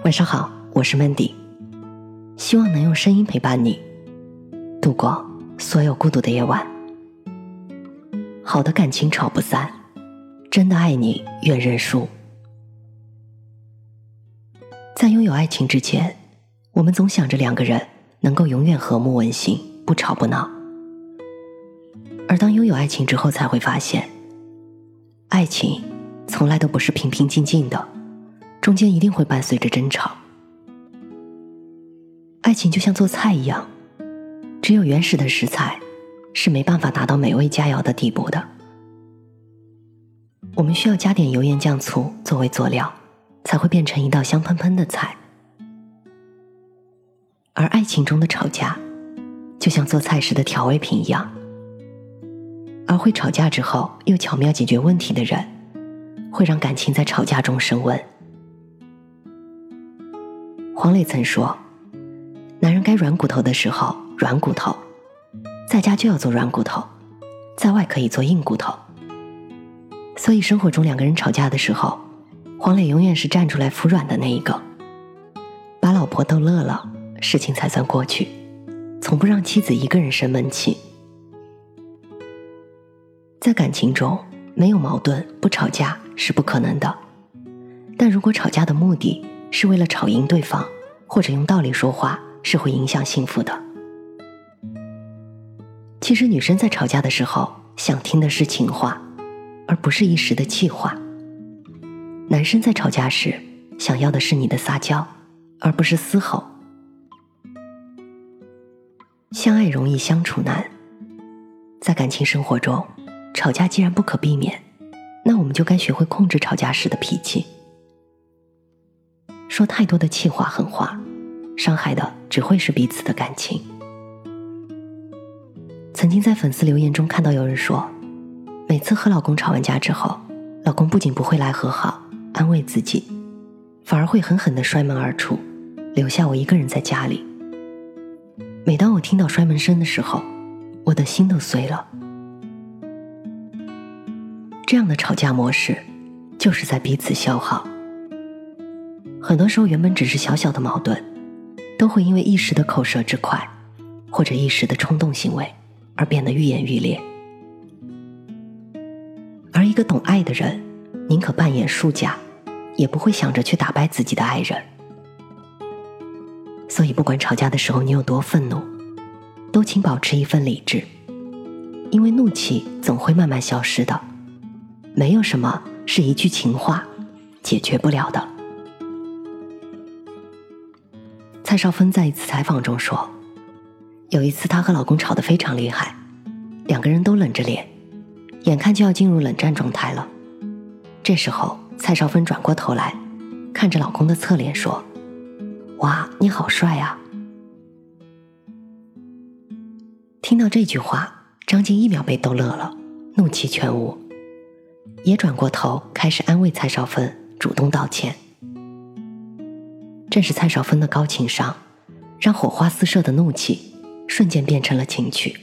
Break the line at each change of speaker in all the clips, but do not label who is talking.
晚上好，我是 Mandy，希望能用声音陪伴你度过所有孤独的夜晚。好的感情吵不散，真的爱你愿认输。在拥有爱情之前，我们总想着两个人能够永远和睦温馨，不吵不闹。而当拥有爱情之后，才会发现，爱情从来都不是平平静静的。中间一定会伴随着争吵。爱情就像做菜一样，只有原始的食材是没办法达到美味佳肴的地步的。我们需要加点油盐酱醋作为佐料，才会变成一道香喷喷的菜。而爱情中的吵架，就像做菜时的调味品一样。而会吵架之后又巧妙解决问题的人，会让感情在吵架中升温。黄磊曾说：“男人该软骨头的时候软骨头，在家就要做软骨头，在外可以做硬骨头。”所以生活中两个人吵架的时候，黄磊永远是站出来服软的那一个，把老婆逗乐了，事情才算过去，从不让妻子一个人生闷气。在感情中，没有矛盾不吵架是不可能的，但如果吵架的目的，是为了吵赢对方，或者用道理说话，是会影响幸福的。其实女生在吵架的时候，想听的是情话，而不是一时的气话；男生在吵架时，想要的是你的撒娇，而不是嘶吼。相爱容易相处难，在感情生活中，吵架既然不可避免，那我们就该学会控制吵架时的脾气。说太多的气话狠话，伤害的只会是彼此的感情。曾经在粉丝留言中看到有人说，每次和老公吵完架之后，老公不仅不会来和好安慰自己，反而会狠狠的摔门而出，留下我一个人在家里。每当我听到摔门声的时候，我的心都碎了。这样的吵架模式，就是在彼此消耗。很多时候，原本只是小小的矛盾，都会因为一时的口舌之快，或者一时的冲动行为，而变得愈演愈烈。而一个懂爱的人，宁可扮演输家，也不会想着去打败自己的爱人。所以，不管吵架的时候你有多愤怒，都请保持一份理智，因为怒气总会慢慢消失的。没有什么是一句情话解决不了的。蔡少芬在一次采访中说：“有一次，她和老公吵得非常厉害，两个人都冷着脸，眼看就要进入冷战状态了。这时候，蔡少芬转过头来，看着老公的侧脸说：‘哇，你好帅啊！’听到这句话，张静一秒被逗乐了，怒气全无，也转过头开始安慰蔡少芬，主动道歉。”正是蔡少芬的高情商，让火花四射的怒气瞬间变成了情趣。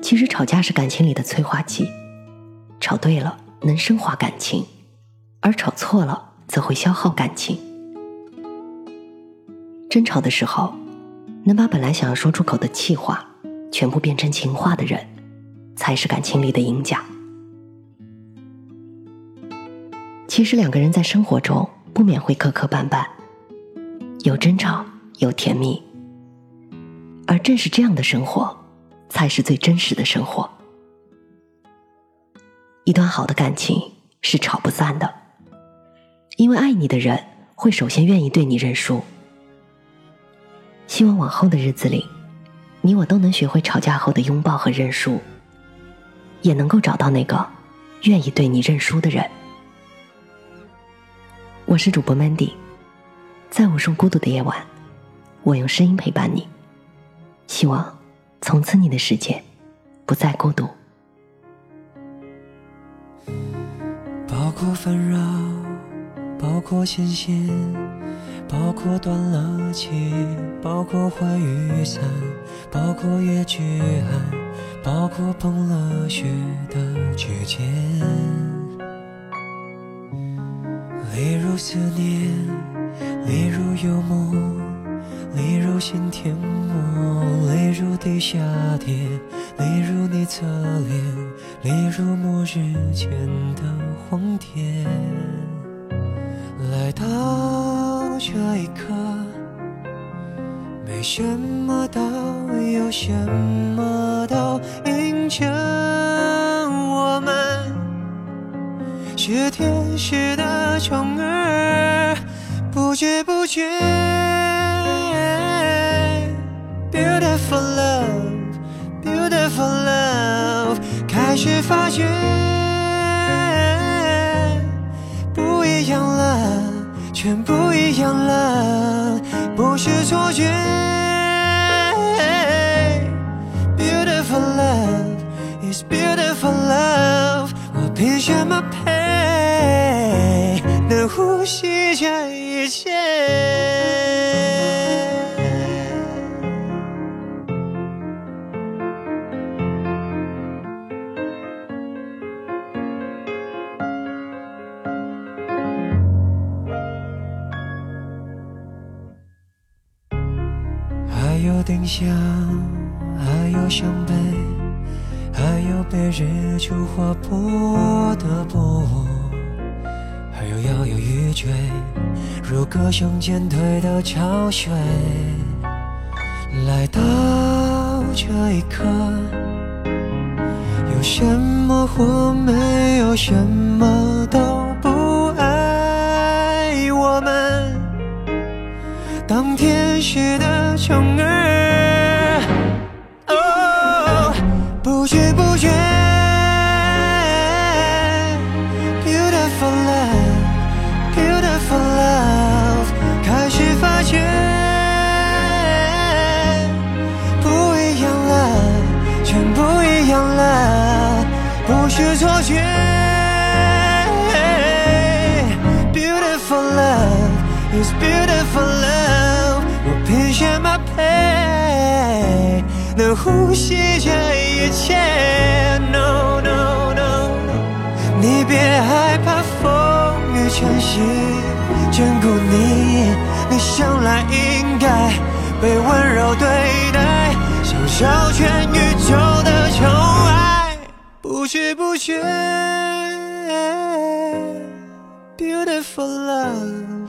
其实吵架是感情里的催化剂，吵对了能升华感情，而吵错了则会消耗感情。争吵的时候，能把本来想要说出口的气话全部变成情话的人，才是感情里的赢家。其实两个人在生活中。不免会磕磕绊绊，有争吵，有甜蜜，而正是这样的生活，才是最真实的生活。一段好的感情是吵不散的，因为爱你的人会首先愿意对你认输。希望往后的日子里，你我都能学会吵架后的拥抱和认输，也能够找到那个愿意对你认输的人。我是主播 Mandy，在无数孤独的夜晚，我用声音陪伴你。希望从此你的世界不再孤独。
包括纷扰，包括新鲜，包括断了气，包括会雨伞，包括夜剧寒，包括崩了雪的指尖。例如思念，例如幽默，例如心田默，例如地下铁，例如你侧脸，例如末日前的荒天。来到这一刻，没什么岛，有什么都映着是天使的宠儿，不知不觉，beautiful love，beautiful love，开始发觉不一样了，全不一样了，不是错觉，beautiful love is beautiful love，我凭什么？能呼吸这一切。还有丁香，还有伤悲，还有被日出划破的布。坠，如歌声渐退的潮水。来到这一刻，有什么或没有什么都不爱我们。当天使的宠儿，怎么配能呼吸这一切？No no no no，你别害怕风雨晨曦，眷顾你，你生来应该被温柔对待，享受全宇宙的宠爱，不知不觉，beautiful love。